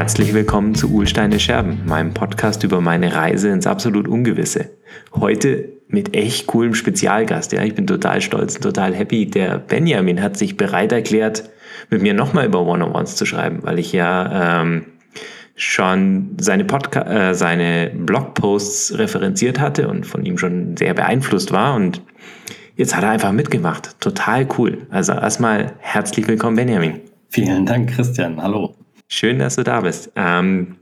Herzlich willkommen zu Uhlsteine Scherben, meinem Podcast über meine Reise ins absolut Ungewisse. Heute mit echt coolem Spezialgast. Ja, ich bin total stolz und total happy. Der Benjamin hat sich bereit erklärt, mit mir nochmal über One-on-Ones zu schreiben, weil ich ja ähm, schon seine, Podca äh, seine Blogposts referenziert hatte und von ihm schon sehr beeinflusst war. Und jetzt hat er einfach mitgemacht. Total cool. Also erstmal herzlich willkommen, Benjamin. Vielen Dank, Christian. Hallo. Schön, dass du da bist. Ähm,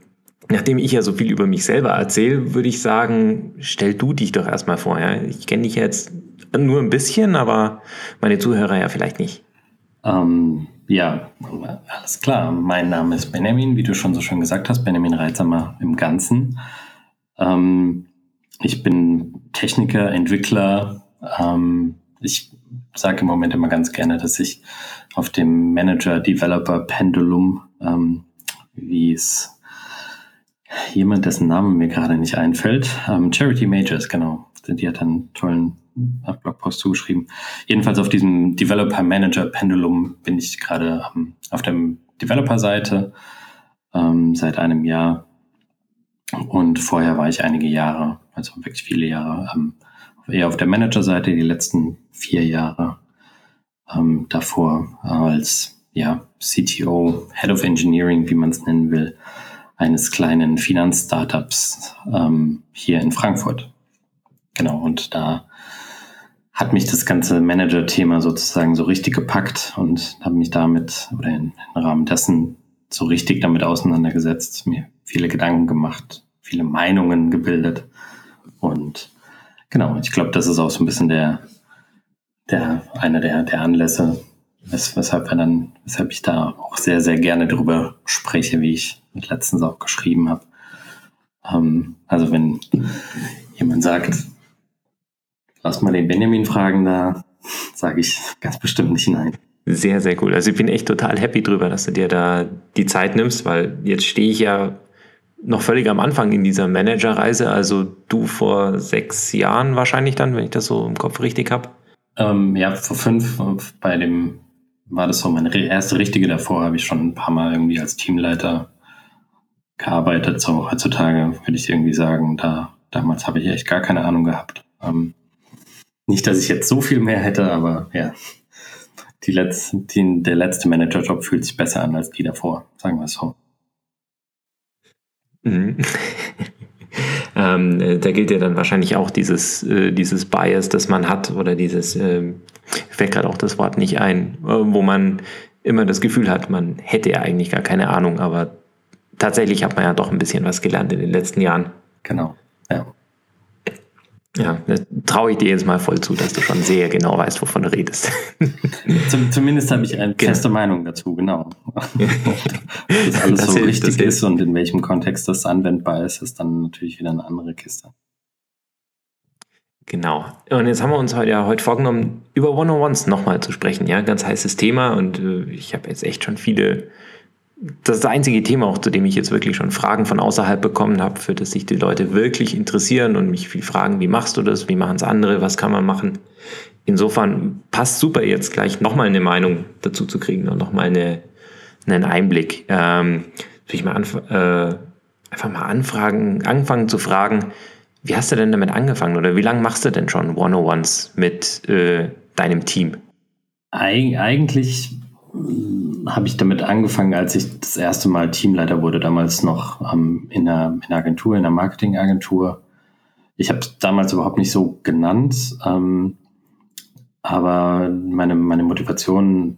nachdem ich ja so viel über mich selber erzähle, würde ich sagen, stell du dich doch erstmal vor. Ja? Ich kenne dich jetzt nur ein bisschen, aber meine Zuhörer ja vielleicht nicht. Ähm, ja, alles klar. Mein Name ist Benjamin, wie du schon so schön gesagt hast, Benjamin Reitsamer im Ganzen. Ähm, ich bin Techniker, Entwickler. Ähm, ich sage im Moment immer ganz gerne, dass ich auf dem Manager-Developer-Pendulum ähm, wie es jemand, dessen Name mir gerade nicht einfällt, ähm, Charity Majors, genau, die hat einen tollen Blogpost zugeschrieben. Jedenfalls auf diesem Developer Manager Pendulum bin ich gerade ähm, auf der Developer-Seite ähm, seit einem Jahr. Und vorher war ich einige Jahre, also wirklich viele Jahre, ähm, eher auf der Manager-Seite, die letzten vier Jahre ähm, davor als ja, CTO, Head of Engineering, wie man es nennen will, eines kleinen Finanzstartups ähm, hier in Frankfurt. Genau, und da hat mich das ganze Manager-Thema sozusagen so richtig gepackt und habe mich damit oder im Rahmen dessen so richtig damit auseinandergesetzt, mir viele Gedanken gemacht, viele Meinungen gebildet. Und genau, ich glaube, das ist auch so ein bisschen der, der, einer der, der Anlässe, Wes weshalb dann, weshalb ich da auch sehr, sehr gerne drüber spreche, wie ich letztens auch geschrieben habe. Ähm, also wenn jemand sagt, lass mal den Benjamin fragen, da sage ich ganz bestimmt nicht nein. Sehr, sehr cool. Also ich bin echt total happy drüber, dass du dir da die Zeit nimmst, weil jetzt stehe ich ja noch völlig am Anfang in dieser Managerreise. Also du vor sechs Jahren wahrscheinlich dann, wenn ich das so im Kopf richtig habe. Ähm, ja, vor fünf bei dem war das so meine erste richtige. Davor habe ich schon ein paar Mal irgendwie als Teamleiter gearbeitet. So heutzutage würde ich irgendwie sagen, da damals habe ich echt gar keine Ahnung gehabt. Ähm, nicht, dass ich jetzt so viel mehr hätte, aber ja, die letzte, die, der letzte Managerjob fühlt sich besser an als die davor, sagen wir es so. Mhm. ähm, äh, da gilt ja dann wahrscheinlich auch dieses, äh, dieses Bias, das man hat oder dieses, äh, fällt gerade auch das Wort nicht ein, äh, wo man immer das Gefühl hat, man hätte ja eigentlich gar keine Ahnung, aber tatsächlich hat man ja doch ein bisschen was gelernt in den letzten Jahren. Genau, ja. Ja, traue ich dir jetzt mal voll zu, dass du schon sehr genau weißt, wovon du redest. Zum, zumindest habe ich eine genau. feste Meinung dazu, genau. dass alles das so hilft, richtig ist und in welchem Kontext das anwendbar ist, ist dann natürlich wieder eine andere Kiste. Genau. Und jetzt haben wir uns heute ja heute vorgenommen, über One-on-Ones nochmal zu sprechen. Ja, ganz heißes Thema und äh, ich habe jetzt echt schon viele das ist das einzige Thema, auch zu dem ich jetzt wirklich schon Fragen von außerhalb bekommen habe, für das sich die Leute wirklich interessieren und mich viel fragen, wie machst du das, wie machen es andere, was kann man machen. Insofern passt super jetzt gleich nochmal eine Meinung dazu zu kriegen und nochmal eine, einen Einblick. Ähm, ich mal äh, einfach mal anfragen, anfangen zu fragen, wie hast du denn damit angefangen oder wie lange machst du denn schon One-on-Ones mit äh, deinem Team? Eig eigentlich habe ich damit angefangen, als ich das erste Mal Teamleiter wurde, damals noch ähm, in, einer, in Agentur, in einer Marketingagentur. Ich habe es damals überhaupt nicht so genannt, ähm, aber meine, meine Motivation,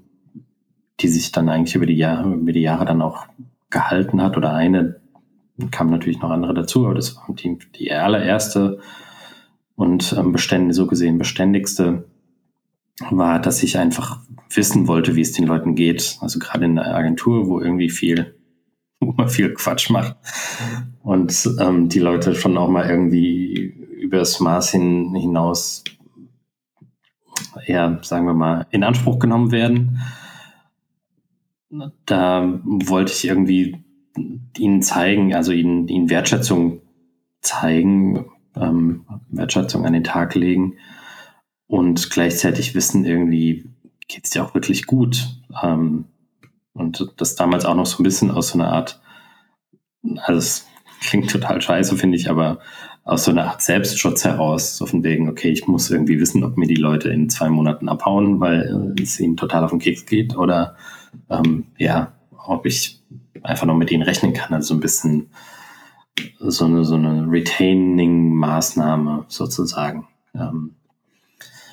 die sich dann eigentlich über die Jahre, über die Jahre dann auch gehalten hat, oder eine, kam natürlich noch andere dazu, aber das war die, die allererste und ähm, beständig, so gesehen beständigste war, dass ich einfach wissen wollte, wie es den Leuten geht. Also gerade in der Agentur, wo irgendwie viel, wo man viel Quatsch macht und ähm, die Leute schon auch mal irgendwie übers Maß hin, hinaus eher, sagen wir mal, in Anspruch genommen werden. Da wollte ich irgendwie ihnen zeigen, also ihnen, ihnen Wertschätzung zeigen, ähm, Wertschätzung an den Tag legen und gleichzeitig wissen irgendwie, geht es dir auch wirklich gut. Ähm, und das damals auch noch so ein bisschen aus so einer Art also es klingt total scheiße, finde ich, aber aus so einer Art Selbstschutz heraus, so von wegen, okay, ich muss irgendwie wissen, ob mir die Leute in zwei Monaten abhauen, weil es ihnen total auf den Keks geht oder ähm, ja, ob ich einfach noch mit ihnen rechnen kann. Also so ein bisschen so eine, so eine Retaining-Maßnahme sozusagen. Ähm,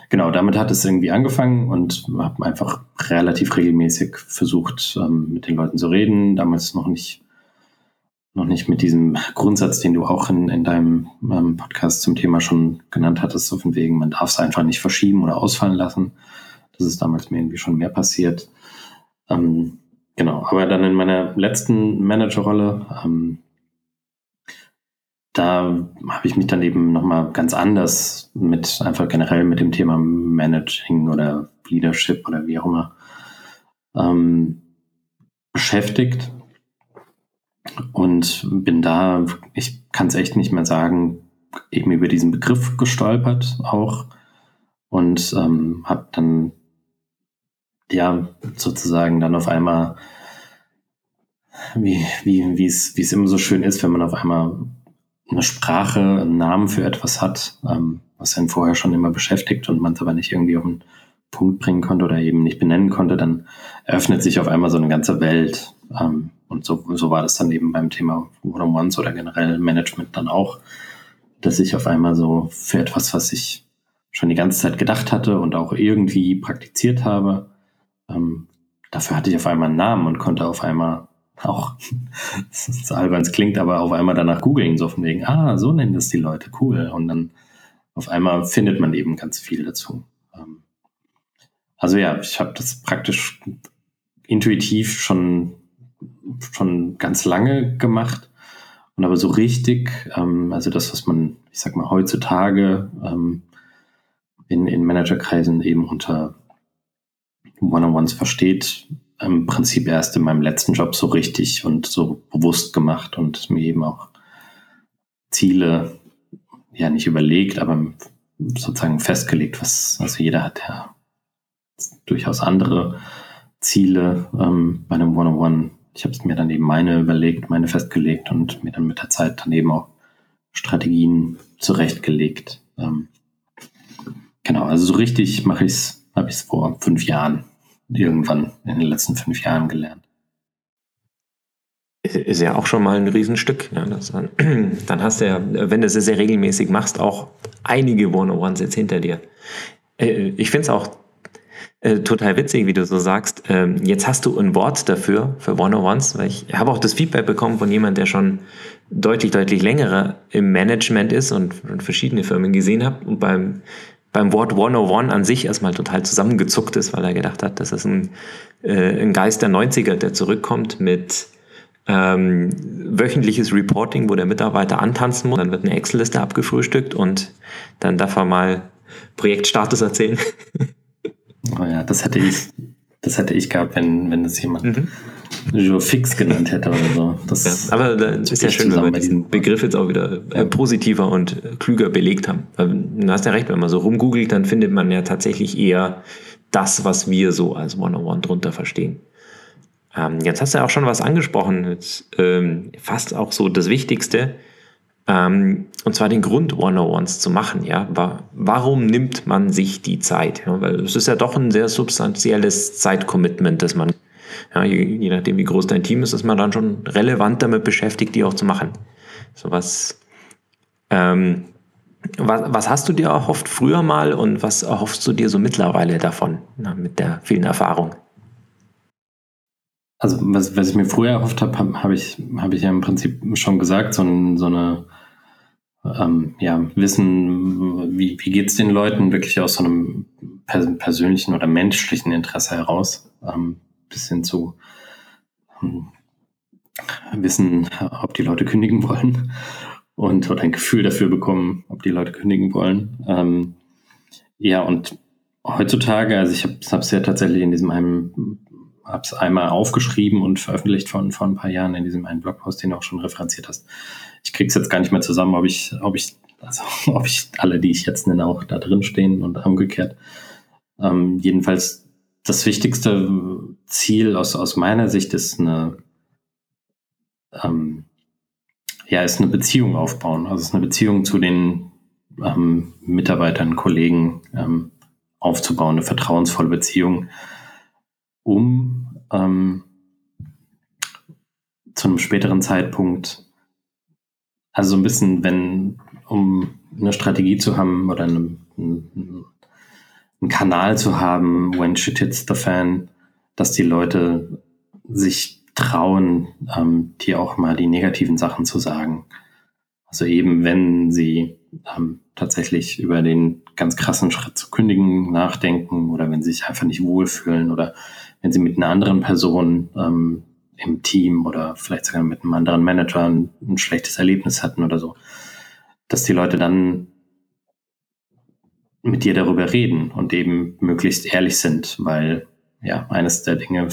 genau, damit hat es irgendwie angefangen und habe einfach relativ regelmäßig versucht, ähm, mit den Leuten zu reden. Damals noch nicht noch nicht mit diesem Grundsatz, den du auch in, in deinem ähm, Podcast zum Thema schon genannt hattest, so von wegen, man darf es einfach nicht verschieben oder ausfallen lassen. Das ist damals mir irgendwie schon mehr passiert. Ähm, genau, aber dann in meiner letzten Managerrolle, ähm, da habe ich mich dann eben nochmal ganz anders mit einfach generell mit dem Thema Managing oder Leadership oder wie auch immer ähm, beschäftigt. Und bin da, ich kann es echt nicht mehr sagen, eben über diesen Begriff gestolpert auch. Und ähm, habe dann ja sozusagen dann auf einmal wie wie wie es wie es immer so schön ist, wenn man auf einmal eine Sprache, einen Namen für etwas hat, ähm, was einen vorher schon immer beschäftigt und man es aber nicht irgendwie auf einen Punkt bringen konnte oder eben nicht benennen konnte, dann eröffnet sich auf einmal so eine ganze Welt. Ähm, und so, so war das dann eben beim Thema One-on-Ones oder generell Management dann auch, dass ich auf einmal so für etwas, was ich schon die ganze Zeit gedacht hatte und auch irgendwie praktiziert habe, ähm, dafür hatte ich auf einmal einen Namen und konnte auf einmal auch, ist albern, es klingt, aber auf einmal danach googeln, so von wegen, ah, so nennen das die Leute, cool. Und dann auf einmal findet man eben ganz viel dazu. Ähm, also ja, ich habe das praktisch intuitiv schon schon ganz lange gemacht. Und aber so richtig, ähm, also das, was man, ich sag mal, heutzutage ähm, in, in Managerkreisen eben unter One-on-Ones versteht, im Prinzip erst in meinem letzten Job so richtig und so bewusst gemacht und mir eben auch Ziele, ja nicht überlegt, aber sozusagen festgelegt, was, also jeder hat ja. Durchaus andere Ziele ähm, bei einem One-on-One. Ich habe mir dann eben meine überlegt, meine festgelegt und mir dann mit der Zeit dann eben auch Strategien zurechtgelegt. Ähm, genau, also so richtig mache ich es, habe ich es vor fünf Jahren, irgendwann in den letzten fünf Jahren gelernt. Ist ja auch schon mal ein Riesenstück. Ja, das, dann hast du ja, wenn du es sehr regelmäßig machst, auch einige One-on-Ones jetzt hinter dir. Äh, ich finde es auch äh, total witzig, wie du so sagst. Ähm, jetzt hast du ein Wort dafür, für One-on-Ones, weil ich habe auch das Feedback bekommen von jemandem, der schon deutlich, deutlich länger im Management ist und verschiedene Firmen gesehen hat und beim, beim Wort One-on-One an sich erstmal total zusammengezuckt ist, weil er gedacht hat, das ist ein, äh, ein Geist der 90er, der zurückkommt mit ähm, wöchentliches Reporting, wo der Mitarbeiter antanzen muss. Dann wird eine Excel-Liste abgefrühstückt und dann darf er mal Projektstatus erzählen. Oh ja, das hätte ich, das hätte ich gehabt, wenn, wenn das jemand mhm. Fix genannt hätte oder so. Das ja, aber da ist ja schön, wenn wir diesen Begriff jetzt auch wieder äh, positiver und äh, klüger belegt haben. Du hast ja recht, wenn man so rumgoogelt, dann findet man ja tatsächlich eher das, was wir so als One-on-One drunter verstehen. Ähm, jetzt hast du ja auch schon was angesprochen, jetzt, ähm, fast auch so das Wichtigste, ähm, und zwar den Grund One-on-Ones zu machen. Ja? Warum nimmt man sich die Zeit? Ja, weil es ist ja doch ein sehr substanzielles Zeitcommitment, dass man, ja, je, je, nachdem wie groß dein Team ist, ist man dann schon relevant damit beschäftigt, die auch zu machen. So was, ähm, was, was hast du dir erhofft früher mal und was erhoffst du dir so mittlerweile davon, na, mit der vielen Erfahrung? Also was, was ich mir früher erhofft habe, habe hab ich, hab ich ja im Prinzip schon gesagt, so, ein, so eine ähm, ja, wissen, wie, wie geht es den Leuten wirklich aus so einem persönlichen oder menschlichen Interesse heraus, ähm, bis hin zu ähm, wissen, ob die Leute kündigen wollen und oder ein Gefühl dafür bekommen, ob die Leute kündigen wollen. Ähm, ja, und heutzutage, also ich habe es ja tatsächlich in diesem einen, habe es einmal aufgeschrieben und veröffentlicht von vor ein paar Jahren in diesem einen Blogpost, den du auch schon referenziert hast ich krieg's jetzt gar nicht mehr zusammen, ob ich, ob ich, also ob ich alle, die ich jetzt nenne, auch da drin stehen und umgekehrt. Ähm, jedenfalls das wichtigste Ziel aus, aus meiner Sicht ist eine, ähm, ja, ist eine Beziehung aufbauen. Also es ist eine Beziehung zu den ähm, Mitarbeitern, Kollegen ähm, aufzubauen, eine vertrauensvolle Beziehung, um ähm, zu einem späteren Zeitpunkt, also so ein bisschen, wenn, um eine Strategie zu haben oder eine, einen, einen Kanal zu haben, when shit hits the fan, dass die Leute sich trauen, ähm, dir auch mal die negativen Sachen zu sagen. Also eben, wenn sie ähm, tatsächlich über den ganz krassen Schritt zu kündigen nachdenken oder wenn sie sich einfach nicht wohlfühlen oder wenn sie mit einer anderen Person ähm, im Team oder vielleicht sogar mit einem anderen Manager ein, ein schlechtes Erlebnis hatten oder so, dass die Leute dann mit dir darüber reden und eben möglichst ehrlich sind, weil ja, eines der Dinge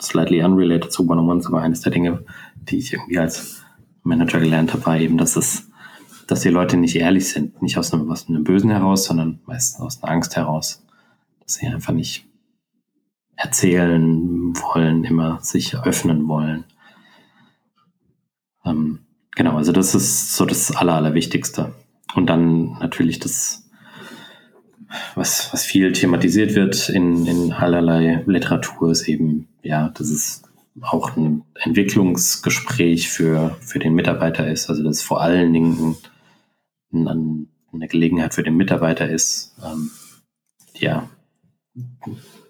slightly unrelated zu One-on-Ones, aber eines der Dinge, die ich irgendwie als Manager gelernt habe, war eben, dass es, dass die Leute nicht ehrlich sind, nicht aus einem, aus einem Bösen heraus, sondern meistens aus einer Angst heraus, dass sie einfach nicht erzählen wollen, immer sich öffnen wollen. Ähm, genau, also das ist so das Aller, Allerwichtigste. Und dann natürlich das, was, was viel thematisiert wird in, in allerlei Literatur, ist eben, ja, dass es auch ein Entwicklungsgespräch für, für den Mitarbeiter ist. Also dass es vor allen Dingen ein, ein, eine Gelegenheit für den Mitarbeiter ist, ähm, ja,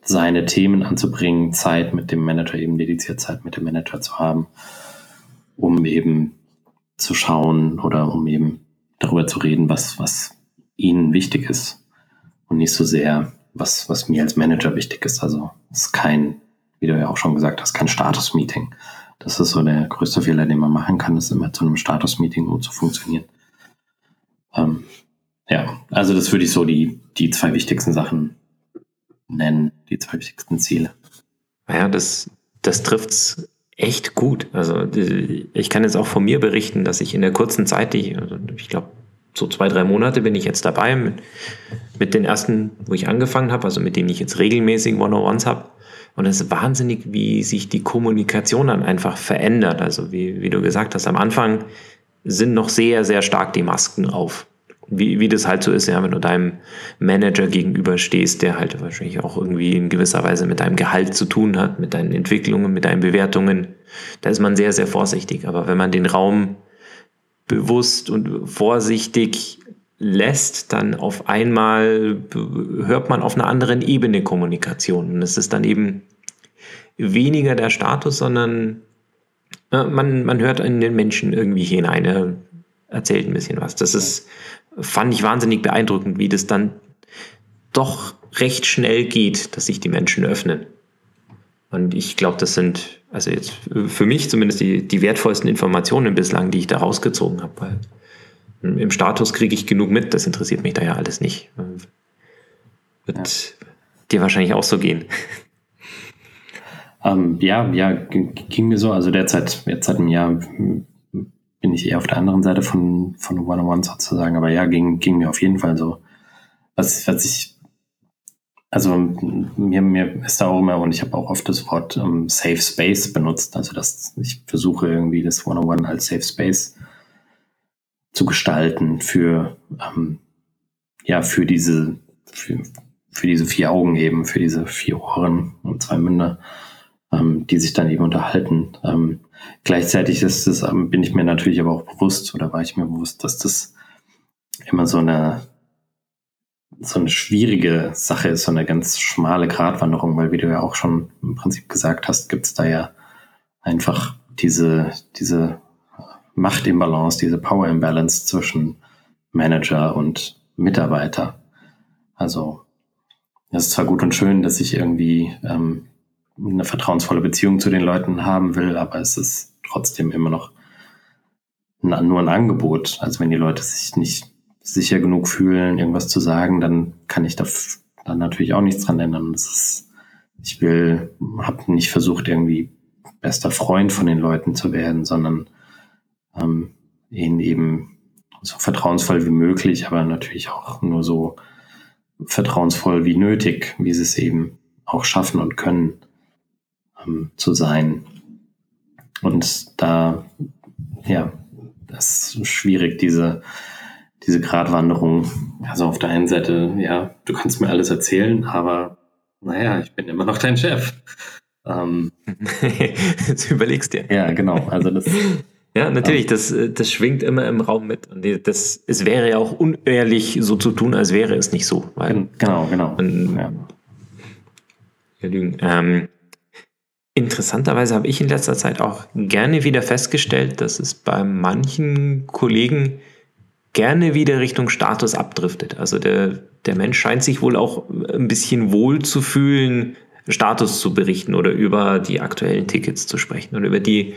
seine Themen anzubringen, Zeit mit dem Manager, eben dediziert Zeit mit dem Manager zu haben, um eben zu schauen oder um eben darüber zu reden, was, was ihnen wichtig ist und nicht so sehr, was, was mir als Manager wichtig ist. Also es ist kein, wie du ja auch schon gesagt hast, kein Status-Meeting. Das ist so der größte Fehler, den man machen kann, ist immer zu einem Status-Meeting um zu funktionieren. Ähm, ja, also das würde ich so die, die zwei wichtigsten Sachen nennen, die zwei wichtigsten Ziele. Ja, das, das trifft's echt gut. Also ich kann jetzt auch von mir berichten, dass ich in der kurzen Zeit, die, also ich glaube, so zwei, drei Monate bin ich jetzt dabei mit, mit den ersten, wo ich angefangen habe, also mit denen ich jetzt regelmäßig One-on-Ones habe. Und es ist wahnsinnig, wie sich die Kommunikation dann einfach verändert. Also wie, wie du gesagt hast, am Anfang sind noch sehr, sehr stark die Masken auf wie, wie das halt so ist, ja, wenn du deinem Manager gegenüber stehst, der halt wahrscheinlich auch irgendwie in gewisser Weise mit deinem Gehalt zu tun hat, mit deinen Entwicklungen, mit deinen Bewertungen, da ist man sehr, sehr vorsichtig. Aber wenn man den Raum bewusst und vorsichtig lässt, dann auf einmal hört man auf einer anderen Ebene Kommunikation. Und es ist dann eben weniger der Status, sondern man, man hört in den Menschen irgendwie hinein. Er erzählt ein bisschen was. Das ist fand ich wahnsinnig beeindruckend, wie das dann doch recht schnell geht, dass sich die Menschen öffnen. Und ich glaube, das sind, also jetzt für mich zumindest die, die wertvollsten Informationen bislang, die ich da rausgezogen habe. Weil im Status kriege ich genug mit, das interessiert mich da ja alles nicht. Wird ja. dir wahrscheinlich auch so gehen. Ähm, ja, ja, ging mir so. Also derzeit, jetzt seit einem Jahr bin ich eher auf der anderen Seite von, von One-on-One sozusagen. Aber ja, ging, ging mir auf jeden Fall so. Was, was ich, also mir, mir ist da auch immer, und ich habe auch oft das Wort ähm, Safe Space benutzt. Also dass ich versuche irgendwie das One-on-One als Safe Space zu gestalten für, ähm, ja, für diese, für, für diese vier Augen eben, für diese vier Ohren und zwei Münder, ähm, die sich dann eben unterhalten. Ähm, Gleichzeitig ist es, ähm, bin ich mir natürlich aber auch bewusst oder war ich mir bewusst, dass das immer so eine, so eine schwierige Sache ist, so eine ganz schmale Gratwanderung, weil wie du ja auch schon im Prinzip gesagt hast, gibt es da ja einfach diese, diese Machtimbalance, diese Power Imbalance zwischen Manager und Mitarbeiter. Also, es ist zwar gut und schön, dass ich irgendwie ähm, eine vertrauensvolle Beziehung zu den Leuten haben will, aber es ist trotzdem immer noch ein, nur ein Angebot. Also wenn die Leute sich nicht sicher genug fühlen, irgendwas zu sagen, dann kann ich da dann natürlich auch nichts dran ändern. Das ist, ich will, habe nicht versucht, irgendwie bester Freund von den Leuten zu werden, sondern ähm, ihnen eben so vertrauensvoll wie möglich, aber natürlich auch nur so vertrauensvoll wie nötig, wie sie es eben auch schaffen und können ähm, zu sein. Und da ja, es ist schwierig, diese, diese Gratwanderung. Also auf der einen Seite, ja, du kannst mir alles erzählen, aber naja, ich bin immer noch dein Chef. Ähm, Jetzt überlegst dir. Ja, genau. Also das. ja, natürlich, das, das schwingt immer im Raum mit. Und das, es wäre ja auch unehrlich, so zu tun, als wäre es nicht so. Genau, genau. Und, ja. Ja, lügen. Ähm, interessanterweise habe ich in letzter Zeit auch gerne wieder festgestellt, dass es bei manchen Kollegen gerne wieder Richtung Status abdriftet. Also der, der Mensch scheint sich wohl auch ein bisschen wohl zu fühlen, Status zu berichten oder über die aktuellen Tickets zu sprechen oder über die,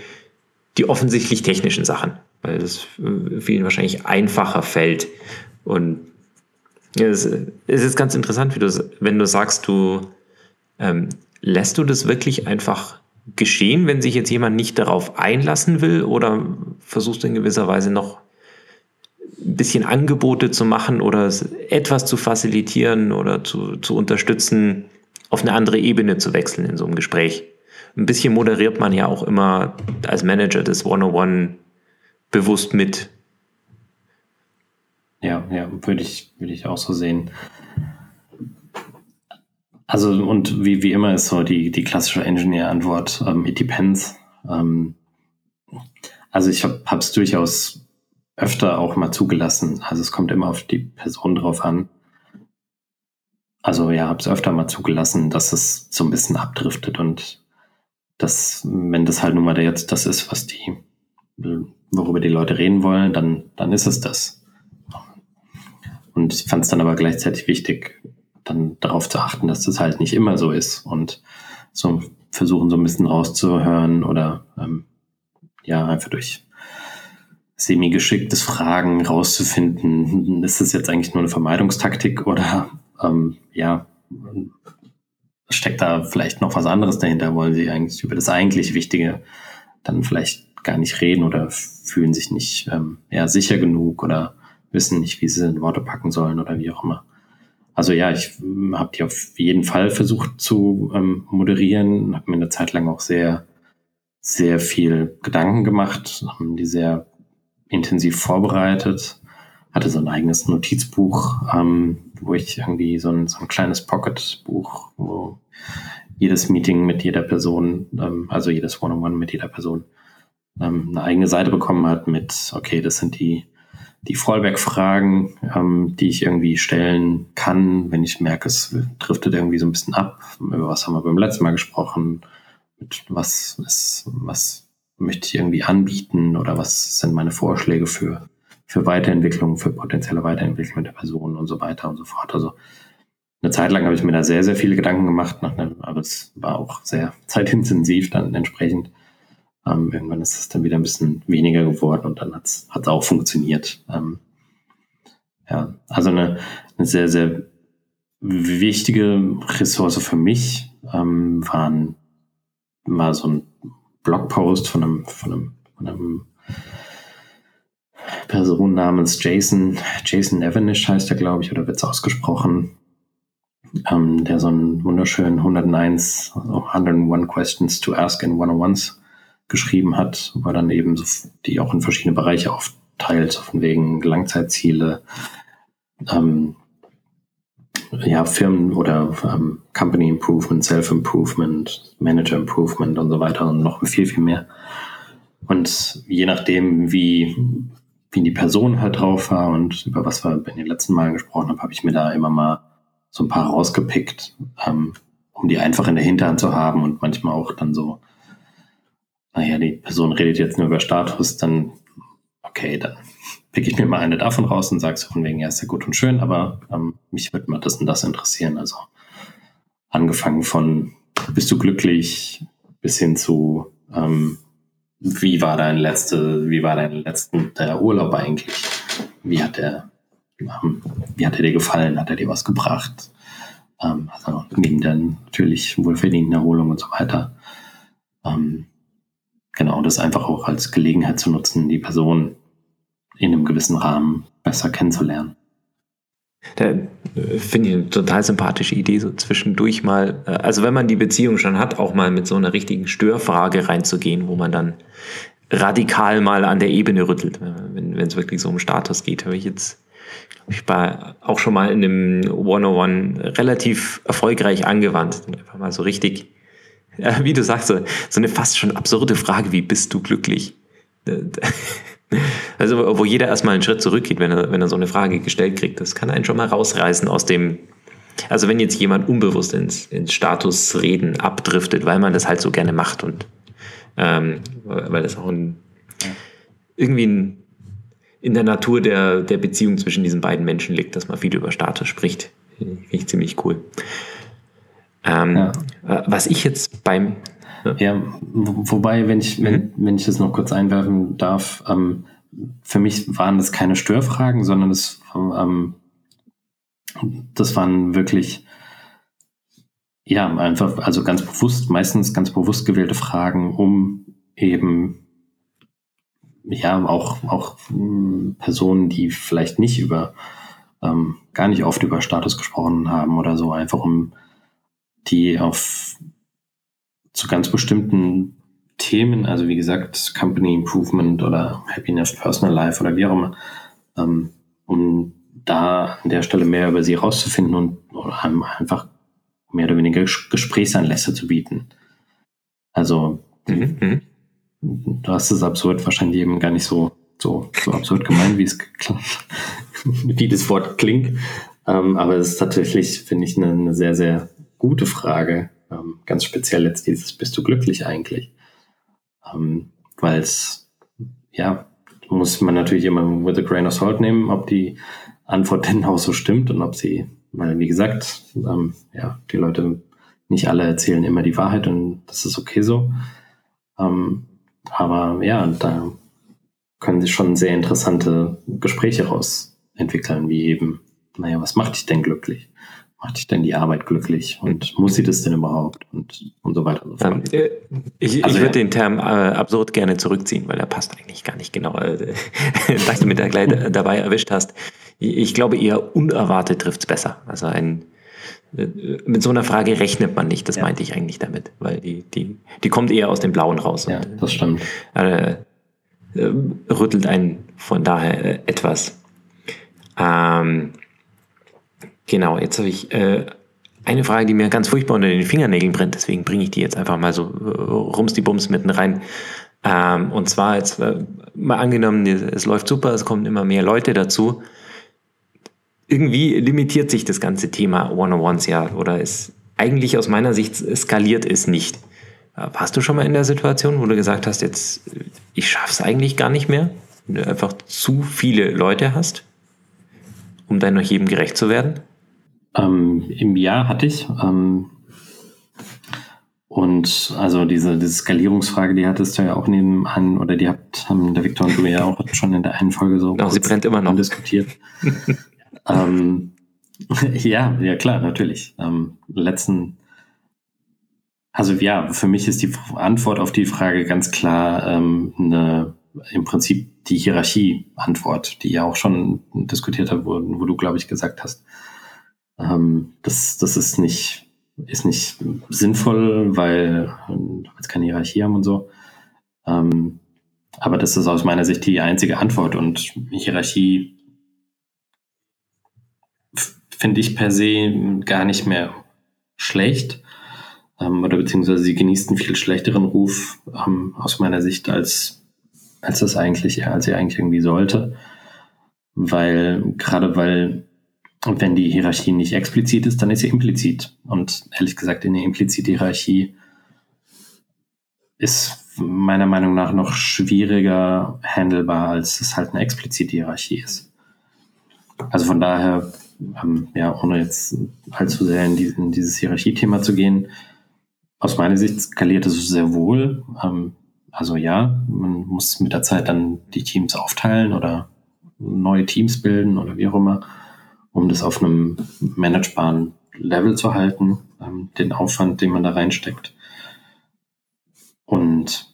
die offensichtlich technischen Sachen, weil es vielen wahrscheinlich einfacher fällt. Und es, es ist ganz interessant, wie du, wenn du sagst, du ähm, lässt du das wirklich einfach geschehen, wenn sich jetzt jemand nicht darauf einlassen will oder versuchst du in gewisser Weise noch ein bisschen Angebote zu machen oder etwas zu facilitieren oder zu, zu unterstützen, auf eine andere Ebene zu wechseln in so einem Gespräch. Ein bisschen moderiert man ja auch immer als Manager des 101 bewusst mit. Ja, ja, würde ich, würde ich auch so sehen. Also, und wie, wie immer ist so die, die klassische Engineer-Antwort, ähm, it depends. Ähm, also ich habe es durchaus öfter auch mal zugelassen. Also es kommt immer auf die Person drauf an. Also ja, habe es öfter mal zugelassen, dass es so ein bisschen abdriftet und dass, wenn das halt nun mal jetzt das ist, was die, worüber die Leute reden wollen, dann, dann ist es das. Und ich fand es dann aber gleichzeitig wichtig, dann darauf zu achten, dass das halt nicht immer so ist und so versuchen so ein bisschen rauszuhören oder ähm, ja, einfach durch semi-geschicktes Fragen rauszufinden, ist das jetzt eigentlich nur eine Vermeidungstaktik oder ähm, ja, steckt da vielleicht noch was anderes dahinter? Wollen sie eigentlich über das eigentlich Wichtige dann vielleicht gar nicht reden oder fühlen sich nicht ähm, ja, sicher genug oder wissen nicht, wie sie in Worte packen sollen oder wie auch immer. Also ja, ich habe die auf jeden Fall versucht zu ähm, moderieren, habe mir eine Zeit lang auch sehr, sehr viel Gedanken gemacht, haben die sehr intensiv vorbereitet, hatte so ein eigenes Notizbuch, ähm, wo ich irgendwie so ein, so ein kleines Pocketbuch, wo jedes Meeting mit jeder Person, ähm, also jedes One-on-One mit jeder Person, ähm, eine eigene Seite bekommen hat mit, okay, das sind die die Fallback-Fragen, ähm, die ich irgendwie stellen kann, wenn ich merke, es driftet irgendwie so ein bisschen ab. Über was haben wir beim letzten Mal gesprochen? Mit was ist, was möchte ich irgendwie anbieten oder was sind meine Vorschläge für, für Weiterentwicklung, für potenzielle Weiterentwicklung der Personen und so weiter und so fort. Also eine Zeit lang habe ich mir da sehr, sehr viele Gedanken gemacht, aber es war auch sehr zeitintensiv dann entsprechend. Ähm, irgendwann ist es dann wieder ein bisschen weniger geworden und dann hat es auch funktioniert. Ähm, ja, also eine, eine sehr, sehr wichtige Ressource für mich ähm, waren, war so ein Blogpost von einem, von einem, von einem Person namens Jason, Jason Evanish heißt er, glaube ich, oder wird es ausgesprochen, ähm, der so einen wunderschönen 101, 101 Questions to Ask in 101s geschrieben hat, wo er dann eben so die auch in verschiedene Bereiche aufteilt, von wegen Langzeitziele, ähm, ja, Firmen oder ähm, Company Improvement, Self-Improvement, Manager Improvement und so weiter und noch viel, viel mehr. Und je nachdem, wie, wie die Person halt drauf war und über was wir in den letzten Malen gesprochen haben, habe ich mir da immer mal so ein paar rausgepickt, ähm, um die einfach in der Hinterhand zu haben und manchmal auch dann so naja, die Person redet jetzt nur über Status, dann okay, dann pick ich mir mal eine davon raus und sage so von wegen, ja, ist ja gut und schön, aber ähm, mich würde mal das und das interessieren. Also angefangen von bist du glücklich bis hin zu ähm, wie war dein letzte, wie war dein letzten der Urlaub eigentlich? Wie hat der, ähm, wie hat er dir gefallen? Hat er dir was gebracht? Ähm, also neben der natürlich wohlverdienten Erholung und so weiter. Ähm, genau, das einfach auch als Gelegenheit zu nutzen, die Person in einem gewissen Rahmen besser kennenzulernen. Äh, finde ich eine total sympathische Idee, so zwischendurch mal, äh, also wenn man die Beziehung schon hat, auch mal mit so einer richtigen Störfrage reinzugehen, wo man dann radikal mal an der Ebene rüttelt, wenn es wirklich so um Status geht. Habe ich jetzt ich war auch schon mal in einem 101 relativ erfolgreich angewandt. Einfach mal so richtig, wie du sagst, so, so eine fast schon absurde Frage, wie bist du glücklich? Also, wo jeder erstmal einen Schritt zurückgeht, wenn er, wenn er so eine Frage gestellt kriegt. Das kann einen schon mal rausreißen aus dem, also wenn jetzt jemand unbewusst ins, ins Statusreden abdriftet, weil man das halt so gerne macht und ähm, weil das auch ein, irgendwie ein, in der Natur der, der Beziehung zwischen diesen beiden Menschen liegt, dass man viel über Status spricht. Finde ich ziemlich cool. Ähm, ja. Was ich jetzt beim ja, wobei, wenn ich, wenn, mhm. wenn ich das noch kurz einwerfen darf, ähm, für mich waren das keine Störfragen, sondern das, ähm, das waren wirklich, ja, einfach, also ganz bewusst, meistens ganz bewusst gewählte Fragen, um eben, ja, auch, auch hm, Personen, die vielleicht nicht über, ähm, gar nicht oft über Status gesprochen haben oder so, einfach um die auf zu ganz bestimmten Themen, also wie gesagt, Company Improvement oder Happiness Personal Life oder wie auch immer, ähm, um da an der Stelle mehr über sie herauszufinden und einfach mehr oder weniger Gesprächsanlässe zu bieten. Also mhm. du hast es absurd wahrscheinlich eben gar nicht so, so, so absurd gemeint, wie es wie das Wort klingt. Ähm, aber es ist tatsächlich, finde ich, eine, eine sehr, sehr gute Frage, ähm, ganz speziell jetzt dieses, bist du glücklich eigentlich? Ähm, Weil es, ja, muss man natürlich immer with a grain of salt nehmen, ob die Antwort denn auch so stimmt und ob sie, weil wie gesagt, ähm, ja, die Leute nicht alle erzählen immer die Wahrheit und das ist okay so. Ähm, aber ja, da können sich schon sehr interessante Gespräche raus entwickeln, wie eben, naja, was macht dich denn glücklich? Macht dich denn die Arbeit glücklich und muss sie das denn überhaupt und, und so weiter und so fort. Ähm, ich, also, ich würde ja. den Term äh, absurd gerne zurückziehen, weil er passt eigentlich gar nicht genau. Äh, dass du mit der gleich dabei erwischt hast. Ich glaube eher unerwartet trifft es besser. Also ein äh, mit so einer Frage rechnet man nicht, das ja. meinte ich eigentlich damit, weil die, die, die kommt eher aus dem Blauen raus. Ja, und, das stimmt. Äh, äh, rüttelt einen von daher äh, etwas. Ähm, Genau, jetzt habe ich äh, eine Frage, die mir ganz furchtbar unter den Fingernägeln brennt, deswegen bringe ich die jetzt einfach mal so äh, rums die Bums mitten rein. Ähm, und zwar jetzt äh, mal angenommen, es läuft super, es kommen immer mehr Leute dazu. Irgendwie limitiert sich das ganze Thema One-on-Ones ja oder ist eigentlich aus meiner Sicht skaliert es nicht. Äh, warst du schon mal in der Situation, wo du gesagt hast, jetzt ich es eigentlich gar nicht mehr, wenn du einfach zu viele Leute hast, um dann noch jedem gerecht zu werden? Ähm, Im Jahr hatte ich. Ähm, und also diese, diese Skalierungsfrage, die hattest du ja auch nebenan, oder die habt haben der Viktor und du ja auch schon in der einen Folge so genau, sie brennt immer noch. diskutiert. ähm, ja, ja klar, natürlich. Ähm, letzten, also ja, für mich ist die Antwort auf die Frage ganz klar ähm, eine, im Prinzip die Hierarchie-Antwort, die ja auch schon diskutiert hat, wo, wo du, glaube ich, gesagt hast, ähm, das, das ist nicht, ist nicht sinnvoll, weil wir jetzt keine Hierarchie haben und so. Ähm, aber das ist aus meiner Sicht die einzige Antwort und Hierarchie finde ich per se gar nicht mehr schlecht ähm, oder beziehungsweise sie genießt einen viel schlechteren Ruf ähm, aus meiner Sicht als als das eigentlich als sie eigentlich irgendwie sollte, weil gerade weil und wenn die Hierarchie nicht explizit ist, dann ist sie implizit. Und ehrlich gesagt, eine implizite Hierarchie ist meiner Meinung nach noch schwieriger handelbar, als es halt eine explizite Hierarchie ist. Also von daher, ähm, ja, ohne jetzt allzu sehr in, die, in dieses Hierarchiethema zu gehen, aus meiner Sicht skaliert es sehr wohl. Ähm, also ja, man muss mit der Zeit dann die Teams aufteilen oder neue Teams bilden oder wie auch immer um das auf einem managebaren Level zu halten, ähm, den Aufwand, den man da reinsteckt. Und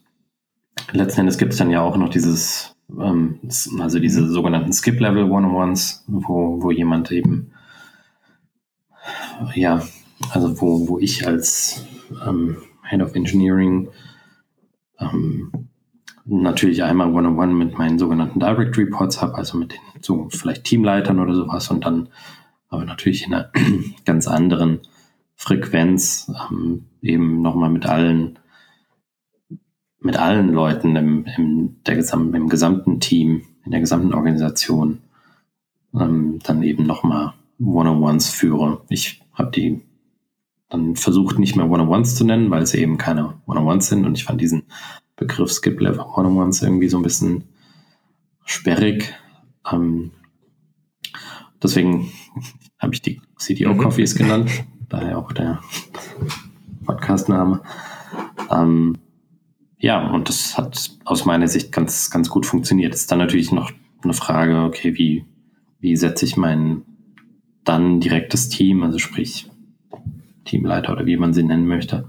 letzten Endes gibt es dann ja auch noch dieses, ähm, also diese sogenannten Skip-Level One-on-Ones, wo, wo jemand eben, ja, also wo, wo ich als ähm, Head of Engineering ähm, natürlich einmal One-on-One mit meinen sogenannten Direct Reports habe, also mit den so vielleicht Teamleitern oder sowas und dann aber natürlich in einer ganz anderen Frequenz ähm, eben nochmal mit allen mit allen Leuten im, im, der gesam im gesamten Team, in der gesamten Organisation ähm, dann eben nochmal One-on-Ones führe. Ich habe die dann versucht, nicht mehr One-on-Ones zu nennen, weil sie eben keine One-on-Ones sind und ich fand diesen Begriff Skip Level One-on-Ones irgendwie so ein bisschen sperrig. Ähm, deswegen habe ich die CDO mhm. Coffees genannt, daher auch der Podcast-Name. Ähm, ja, und das hat aus meiner Sicht ganz, ganz gut funktioniert. Es ist dann natürlich noch eine Frage, okay, wie, wie setze ich mein dann direktes Team, also sprich Teamleiter oder wie man sie nennen möchte,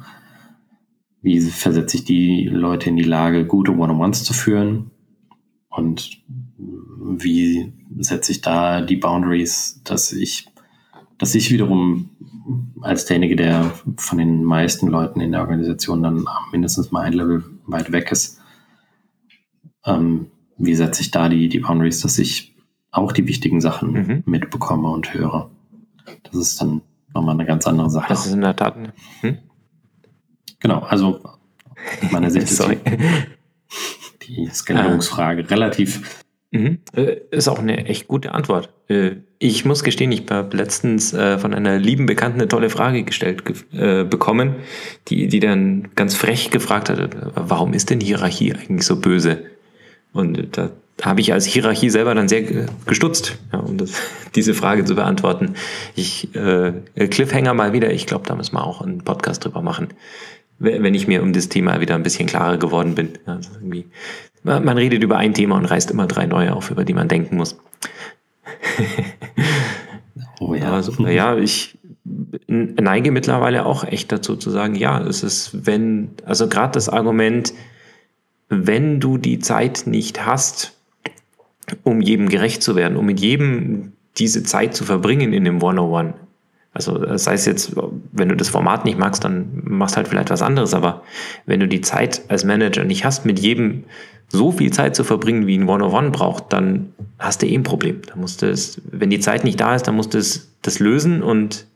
wie versetze ich die Leute in die Lage, gute One-on-Ones zu führen und wie setze ich da die Boundaries, dass ich, dass ich wiederum als derjenige, der von den meisten Leuten in der Organisation dann mindestens mal ein Level weit weg ist, ähm, wie setze ich da die, die Boundaries, dass ich auch die wichtigen Sachen mhm. mitbekomme und höre. Das ist dann nochmal eine ganz andere Sache. Das ist in der Tat. Hm? Genau, also meiner Sicht ist die Skalierungsfrage relativ. Mhm. Äh, ist auch eine echt gute Antwort. Äh, ich muss gestehen, ich habe letztens äh, von einer lieben Bekannten eine tolle Frage gestellt bekommen, die, die dann ganz frech gefragt hat, warum ist denn Hierarchie eigentlich so böse? Und da habe ich als Hierarchie selber dann sehr gestutzt, ja, um das, diese Frage zu beantworten. Ich äh, Cliffhanger mal wieder, ich glaube, da müssen wir auch einen Podcast drüber machen, wenn ich mir um das Thema wieder ein bisschen klarer geworden bin. Also man redet über ein Thema und reißt immer drei neue auf, über die man denken muss. oh ja. Also, ja, ich neige mittlerweile auch echt dazu zu sagen, ja, es ist, wenn, also gerade das Argument, wenn du die Zeit nicht hast, um jedem gerecht zu werden, um mit jedem diese Zeit zu verbringen in dem 101. Also das heißt jetzt, wenn du das Format nicht magst, dann machst halt vielleicht was anderes, aber wenn du die Zeit als Manager nicht hast, mit jedem so viel Zeit zu verbringen, wie ein 101 braucht, dann hast du eh ein Problem. Da musst du es, wenn die Zeit nicht da ist, dann musst du es, das lösen und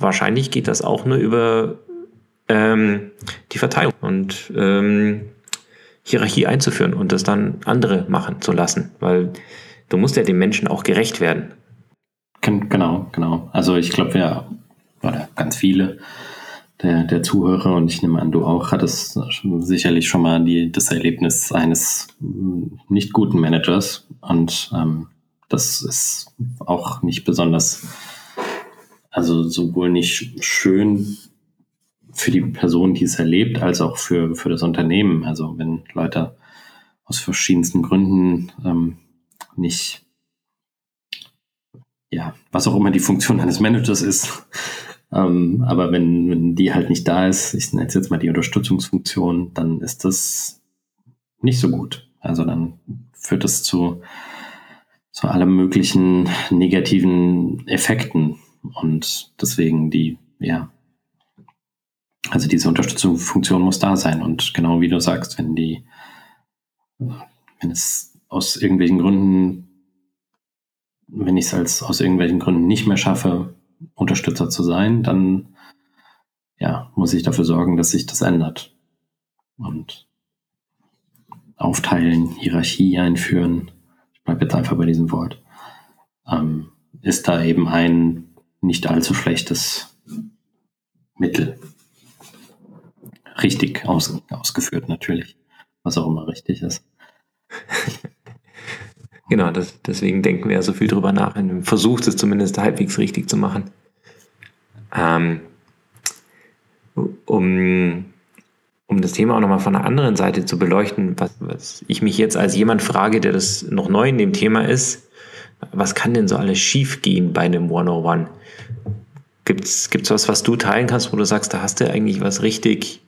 wahrscheinlich geht das auch nur über ähm, die Verteilung. Und ähm, Hierarchie einzuführen und das dann andere machen zu lassen, weil du musst ja den Menschen auch gerecht werden. Genau, genau. Also ich glaube, wir, oder ganz viele der, der Zuhörer und ich nehme an, du auch, hattest sicherlich schon mal die, das Erlebnis eines nicht guten Managers und ähm, das ist auch nicht besonders, also sowohl nicht schön für die Person, die es erlebt, als auch für, für das Unternehmen. Also wenn Leute aus verschiedensten Gründen ähm, nicht, ja, was auch immer die Funktion eines Managers ist, ähm, aber wenn, wenn die halt nicht da ist, ich nenne es jetzt mal die Unterstützungsfunktion, dann ist das nicht so gut. Also dann führt das zu, zu allem möglichen negativen Effekten und deswegen die, ja, also diese Unterstützungsfunktion muss da sein. Und genau wie du sagst, wenn die, wenn es aus irgendwelchen Gründen, wenn ich es als aus irgendwelchen Gründen nicht mehr schaffe, Unterstützer zu sein, dann ja, muss ich dafür sorgen, dass sich das ändert. Und aufteilen, Hierarchie einführen, ich bleibe jetzt einfach bei diesem Wort, ähm, ist da eben ein nicht allzu schlechtes Mittel richtig aus, ausgeführt natürlich, was auch immer richtig ist. genau, das, deswegen denken wir ja so viel drüber nach und versucht es zumindest halbwegs richtig zu machen. Ähm, um, um das Thema auch nochmal von der anderen Seite zu beleuchten, was, was ich mich jetzt als jemand frage, der das noch neu in dem Thema ist, was kann denn so alles schief gehen bei einem 101? Gibt es was, was du teilen kannst, wo du sagst, da hast du eigentlich was richtig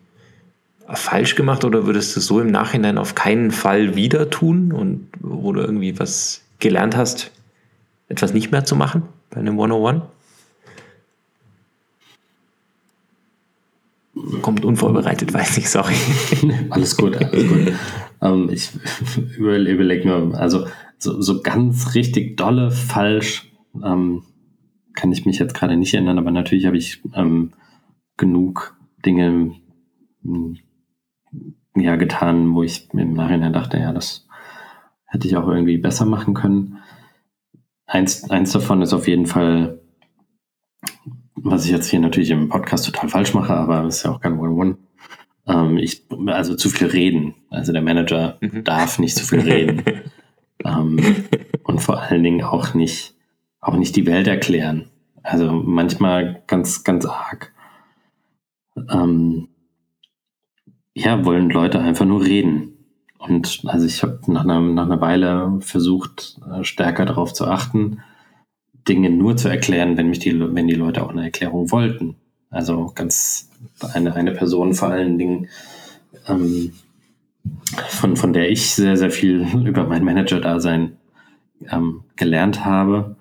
falsch gemacht oder würdest du so im Nachhinein auf keinen Fall wieder tun und wo du irgendwie was gelernt hast, etwas nicht mehr zu machen bei einem 101? kommt unvorbereitet, weiß ich, sorry. alles gut, alles gut. ähm, ich überlege nur, also so, so ganz richtig dolle falsch ähm, kann ich mich jetzt gerade nicht erinnern, aber natürlich habe ich ähm, genug Dinge hm, ja getan, wo ich im Nachhinein dachte, ja, das hätte ich auch irgendwie besser machen können. Eins, eins davon ist auf jeden Fall, was ich jetzt hier natürlich im Podcast total falsch mache, aber ist ja auch kein One-One. Ähm, ich, also zu viel reden. Also der Manager mhm. darf nicht zu viel reden. ähm, und vor allen Dingen auch nicht, auch nicht die Welt erklären. Also manchmal ganz, ganz arg. Ähm, ja, wollen Leute einfach nur reden. Und also ich habe nach einer, nach einer Weile versucht, äh, stärker darauf zu achten, Dinge nur zu erklären, wenn mich die, wenn die Leute auch eine Erklärung wollten. Also ganz eine, eine Person vor allen Dingen, ähm, von, von der ich sehr, sehr viel über mein Manager-Dasein ähm, gelernt habe.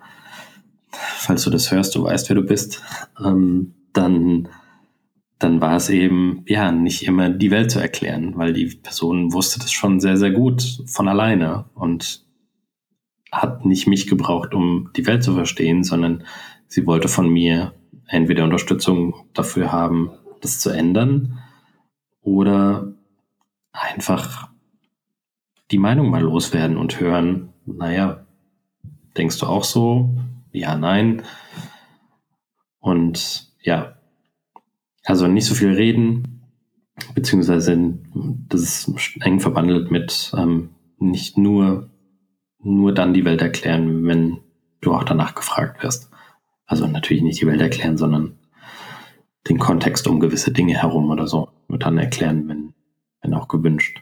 Falls du das hörst, du weißt, wer du bist, ähm, dann dann war es eben, ja, nicht immer die Welt zu erklären, weil die Person wusste das schon sehr, sehr gut von alleine und hat nicht mich gebraucht, um die Welt zu verstehen, sondern sie wollte von mir entweder Unterstützung dafür haben, das zu ändern oder einfach die Meinung mal loswerden und hören, naja, denkst du auch so? Ja, nein. Und ja, also nicht so viel reden, beziehungsweise das ist eng verwandelt mit ähm, nicht nur, nur dann die Welt erklären, wenn du auch danach gefragt wirst. Also natürlich nicht die Welt erklären, sondern den Kontext um gewisse Dinge herum oder so. Nur dann erklären, wenn, wenn auch gewünscht.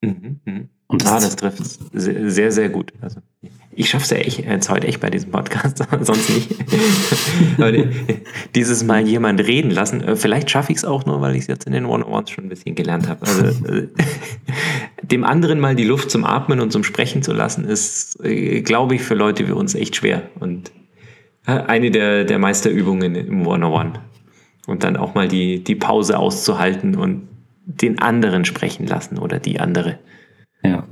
Mhm, mh. Und ah, das trifft sehr, sehr gut. Also, ich schaffe es ja echt, jetzt heute echt bei diesem Podcast, sonst nicht. Aber dieses Mal jemand reden lassen, äh, vielleicht schaffe ich es auch nur, weil ich es jetzt in den One-on-Ones schon ein bisschen gelernt habe. Also, äh, dem anderen mal die Luft zum Atmen und zum Sprechen zu lassen, ist, äh, glaube ich, für Leute wie uns echt schwer. Und eine der, der Meisterübungen im One-on-One. Und dann auch mal die, die Pause auszuhalten und den anderen sprechen lassen oder die andere. Ja.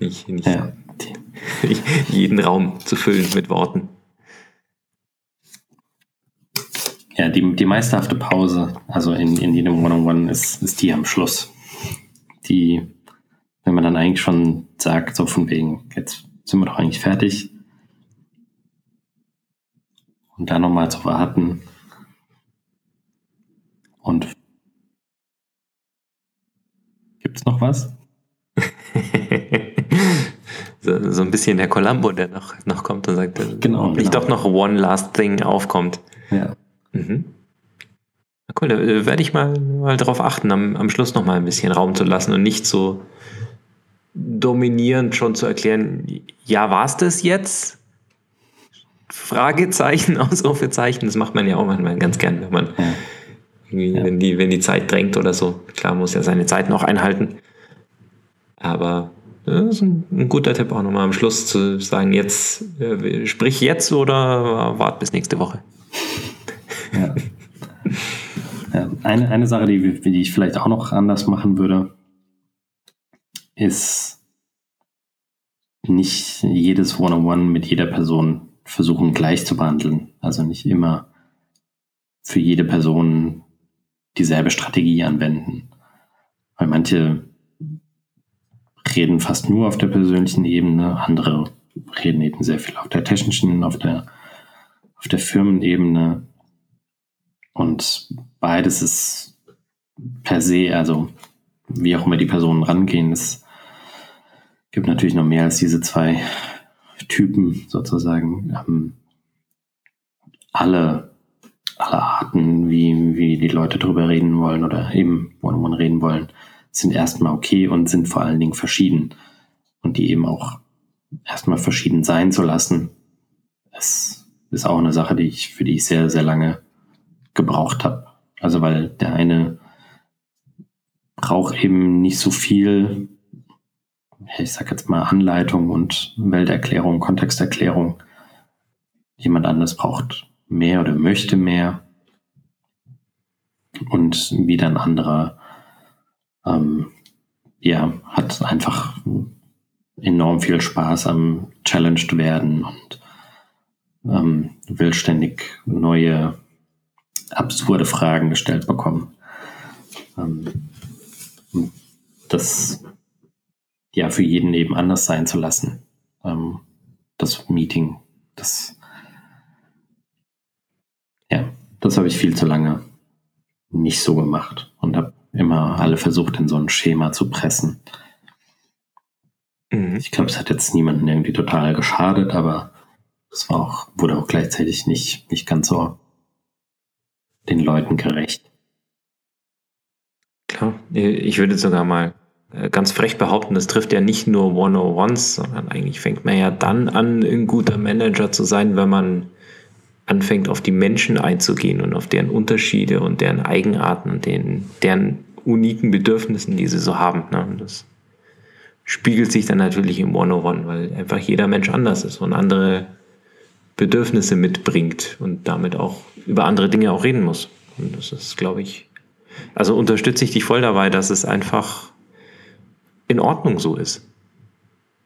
Nicht, nicht, ja. jeden Raum zu füllen mit Worten. Ja, die, die meisterhafte Pause, also in, in jedem One-on-One, ist, ist die am Schluss. Die, wenn man dann eigentlich schon sagt, so von wegen, jetzt sind wir doch eigentlich fertig. Und dann nochmal zu warten. Und gibt es noch was? so, so, ein bisschen der Columbo, der noch, noch kommt und sagt, genau, nicht genau. doch noch One Last Thing aufkommt. Ja. Mhm. Cool, da werde ich mal, mal darauf achten, am, am Schluss noch mal ein bisschen Raum zu lassen und nicht so dominierend schon zu erklären, ja, war es das jetzt? Fragezeichen, Ausrufezeichen, das macht man ja auch manchmal ganz gern, wenn man ja. wenn, die, wenn die Zeit drängt oder so. Klar, muss ja seine Zeit noch einhalten. Aber das ist ein, ein guter Tipp auch nochmal am Schluss zu sagen, jetzt äh, sprich jetzt oder wart bis nächste Woche. Ja. eine, eine Sache, die, die ich vielleicht auch noch anders machen würde, ist nicht jedes One-on-One mit jeder Person versuchen gleich zu behandeln. Also nicht immer für jede Person dieselbe Strategie anwenden. Weil manche reden fast nur auf der persönlichen Ebene, andere reden eben sehr viel auf der technischen, auf der, auf der Firmenebene. Und beides ist per se, also wie auch immer die Personen rangehen, es gibt natürlich noch mehr als diese zwei Typen sozusagen. Ähm, alle, alle Arten, wie, wie die Leute drüber reden wollen oder eben one-on-one reden wollen, sind erstmal okay und sind vor allen Dingen verschieden. Und die eben auch erstmal verschieden sein zu lassen, ist, ist auch eine Sache, die ich, für die ich sehr, sehr lange gebraucht habe. Also weil der eine braucht eben nicht so viel, ich sag jetzt mal Anleitung und Welterklärung, Kontexterklärung. Jemand anderes braucht mehr oder möchte mehr. Und wieder ein anderer, ähm, ja, hat einfach enorm viel Spaß am Challenged werden und ähm, will ständig neue absurde Fragen gestellt bekommen. Ähm, das ja für jeden eben anders sein zu lassen. Ähm, das Meeting, das ja, das habe ich viel zu lange nicht so gemacht und habe immer alle versucht, in so ein Schema zu pressen. Mhm. Ich glaube, es hat jetzt niemanden irgendwie total geschadet, aber es war auch, wurde auch gleichzeitig nicht, nicht ganz so den Leuten gerecht. Klar, ich würde sogar mal äh, ganz frech behaupten, das trifft ja nicht nur 101s, sondern eigentlich fängt man ja dann an, ein guter Manager zu sein, wenn man anfängt, auf die Menschen einzugehen und auf deren Unterschiede und deren Eigenarten und den, deren uniken Bedürfnissen, die sie so haben. Ne? Und das spiegelt sich dann natürlich im 101, weil einfach jeder Mensch anders ist und andere Bedürfnisse mitbringt und damit auch über andere Dinge auch reden muss. Und das ist, glaube ich, also unterstütze ich dich voll dabei, dass es einfach in Ordnung so ist.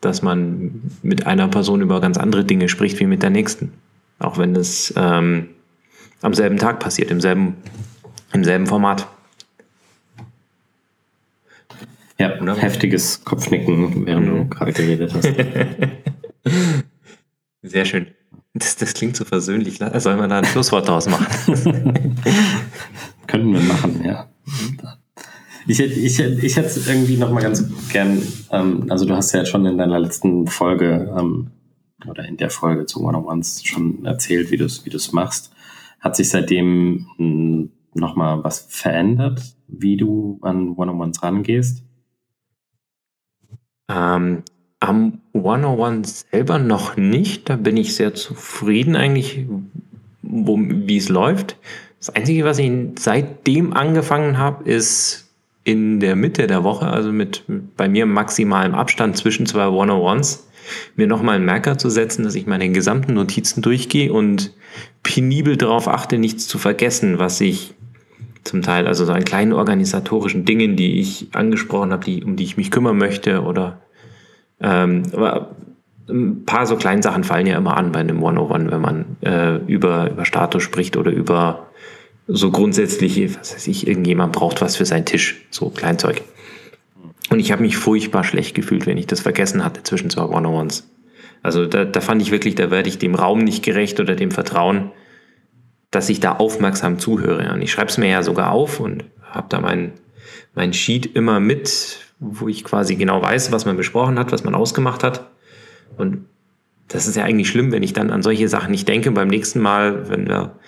Dass man mit einer Person über ganz andere Dinge spricht wie mit der nächsten. Auch wenn es ähm, am selben Tag passiert, im selben, im selben Format. Ja, Oder? heftiges Kopfnicken, während mhm. du gerade geredet hast. Sehr schön. Das, das klingt so versöhnlich. Soll man da ein Schlusswort draus machen? Könnten wir machen, ja. Ich, ich, ich hätte es irgendwie noch mal ganz gern, ähm, also du hast ja schon in deiner letzten Folge ähm, oder in der Folge zu One-on-Ones schon erzählt, wie du es wie machst. Hat sich seitdem hm, noch mal was verändert, wie du an One-on-Ones rangehst? Ähm, am 101 selber noch nicht. Da bin ich sehr zufrieden eigentlich, wie es läuft. Das Einzige, was ich seitdem angefangen habe, ist in der Mitte der Woche, also mit, bei mir maximalem Abstand zwischen zwei 101s, mir nochmal einen Merker zu setzen, dass ich meine gesamten Notizen durchgehe und penibel darauf achte, nichts zu vergessen, was ich zum Teil, also so an kleinen organisatorischen Dingen, die ich angesprochen habe, die, um die ich mich kümmern möchte oder ähm, aber ein paar so kleine Sachen fallen ja immer an bei einem 101, wenn man äh, über, über Status spricht oder über so grundsätzliche, was weiß ich, irgendjemand braucht was für seinen Tisch, so Kleinzeug. Und ich habe mich furchtbar schlecht gefühlt, wenn ich das vergessen hatte zwischen zwei One-on-Ones. Also da, da fand ich wirklich, da werde ich dem Raum nicht gerecht oder dem Vertrauen, dass ich da aufmerksam zuhöre. Und ich schreibe es mir ja sogar auf und habe da mein, mein Sheet immer mit, wo ich quasi genau weiß, was man besprochen hat, was man ausgemacht hat. Und das ist ja eigentlich schlimm, wenn ich dann an solche Sachen nicht denke. Beim nächsten Mal, wenn wir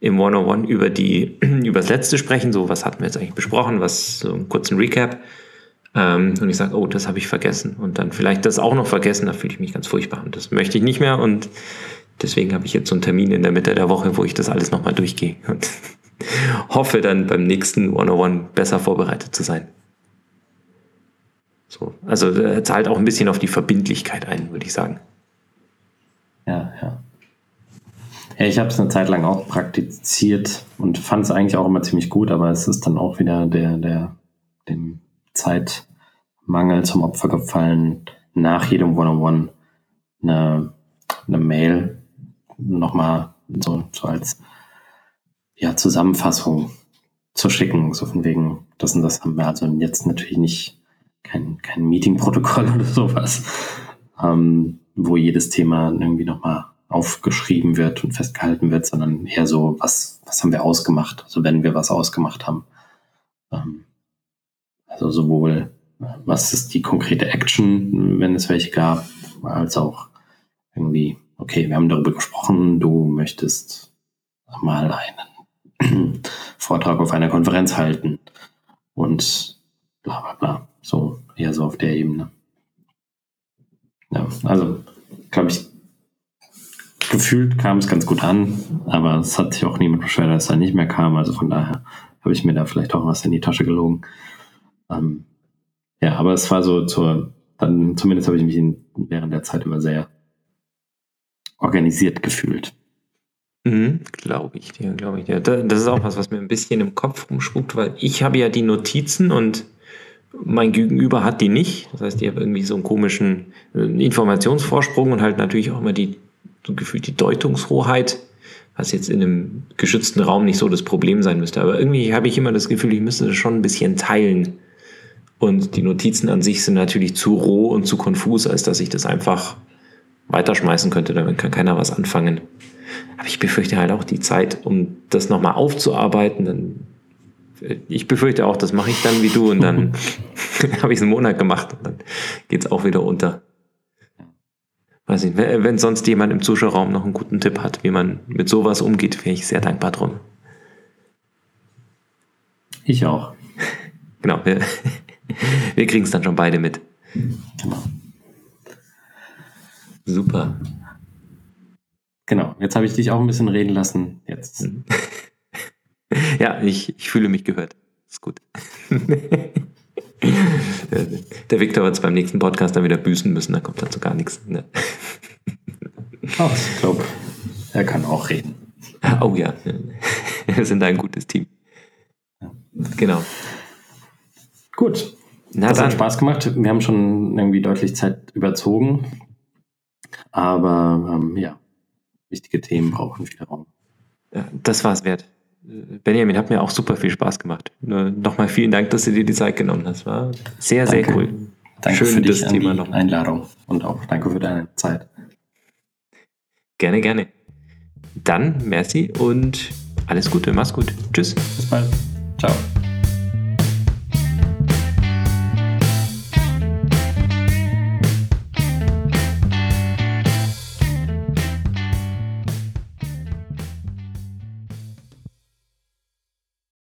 im 101 über die, über das letzte sprechen, so was hatten wir jetzt eigentlich besprochen, was, so einen kurzen Recap. Ähm, und ich sage, oh, das habe ich vergessen. Und dann vielleicht das auch noch vergessen, da fühle ich mich ganz furchtbar. Und das möchte ich nicht mehr. Und deswegen habe ich jetzt so einen Termin in der Mitte der Woche, wo ich das alles nochmal durchgehe. Und hoffe dann beim nächsten 101 besser vorbereitet zu sein. So, also er zahlt auch ein bisschen auf die Verbindlichkeit ein, würde ich sagen. Ja, ja. Ja, ich habe es eine Zeit lang auch praktiziert und fand es eigentlich auch immer ziemlich gut, aber es ist dann auch wieder der, der, dem Zeitmangel zum Opfer gefallen, nach jedem One-on-One eine, eine Mail nochmal so, so als ja, Zusammenfassung zu schicken, so von wegen, das und das haben wir also jetzt natürlich nicht kein, kein Meeting-Protokoll oder sowas, ähm, wo jedes Thema irgendwie nochmal aufgeschrieben wird und festgehalten wird, sondern eher so, was, was haben wir ausgemacht, also wenn wir was ausgemacht haben. Ähm, also sowohl, was ist die konkrete Action, wenn es welche gab, als auch irgendwie, okay, wir haben darüber gesprochen, du möchtest mal einen Vortrag auf einer Konferenz halten und bla bla bla. So, eher so auf der Ebene. Ja, also, glaube ich, gefühlt kam es ganz gut an, aber es hat sich auch niemand beschwert, dass er nicht mehr kam. Also von daher habe ich mir da vielleicht auch was in die Tasche gelogen. Ähm, ja, aber es war so zur, dann zumindest habe ich mich in, während der Zeit immer sehr organisiert gefühlt. Mhm, glaube ich dir, glaube ich dir. Das ist auch was, was mir ein bisschen im Kopf rumspuckt, weil ich habe ja die Notizen und mein Gegenüber hat die nicht. Das heißt, ich habe irgendwie so einen komischen äh, Informationsvorsprung und halt natürlich auch immer die, so gefühlt die Deutungshoheit, was jetzt in einem geschützten Raum nicht so das Problem sein müsste. Aber irgendwie habe ich immer das Gefühl, ich müsste das schon ein bisschen teilen. Und die Notizen an sich sind natürlich zu roh und zu konfus, als dass ich das einfach weiterschmeißen könnte. Damit kann keiner was anfangen. Aber ich befürchte halt auch die Zeit, um das nochmal aufzuarbeiten. Dann, ich befürchte auch, das mache ich dann wie du und dann habe ich es einen Monat gemacht und dann geht es auch wieder unter. Weiß nicht, wenn sonst jemand im Zuschauerraum noch einen guten Tipp hat, wie man mit sowas umgeht, wäre ich sehr dankbar drum. Ich auch. Genau, wir, wir kriegen es dann schon beide mit. Genau. Super. Genau, jetzt habe ich dich auch ein bisschen reden lassen. Jetzt. Ja, ich, ich fühle mich gehört. Ist gut. Der Viktor wird es beim nächsten Podcast dann wieder büßen müssen, da kommt dazu gar nichts. Ne? Ach, ich glaube, er kann auch reden. Oh ja, wir sind ein gutes Team. Genau. Gut. Na das dann. hat Spaß gemacht. Wir haben schon irgendwie deutlich Zeit überzogen. Aber ähm, ja, wichtige Themen brauchen viel Raum. Ja, das war es wert. Benjamin, hat mir auch super viel Spaß gemacht. Nochmal vielen Dank, dass du dir die Zeit genommen hast. War sehr, danke. sehr cool. Danke Schön, für das Thema noch. Einladung und auch danke für deine Zeit. Gerne, gerne. Dann merci und alles Gute, mach's gut. Tschüss. Bis bald. Ciao.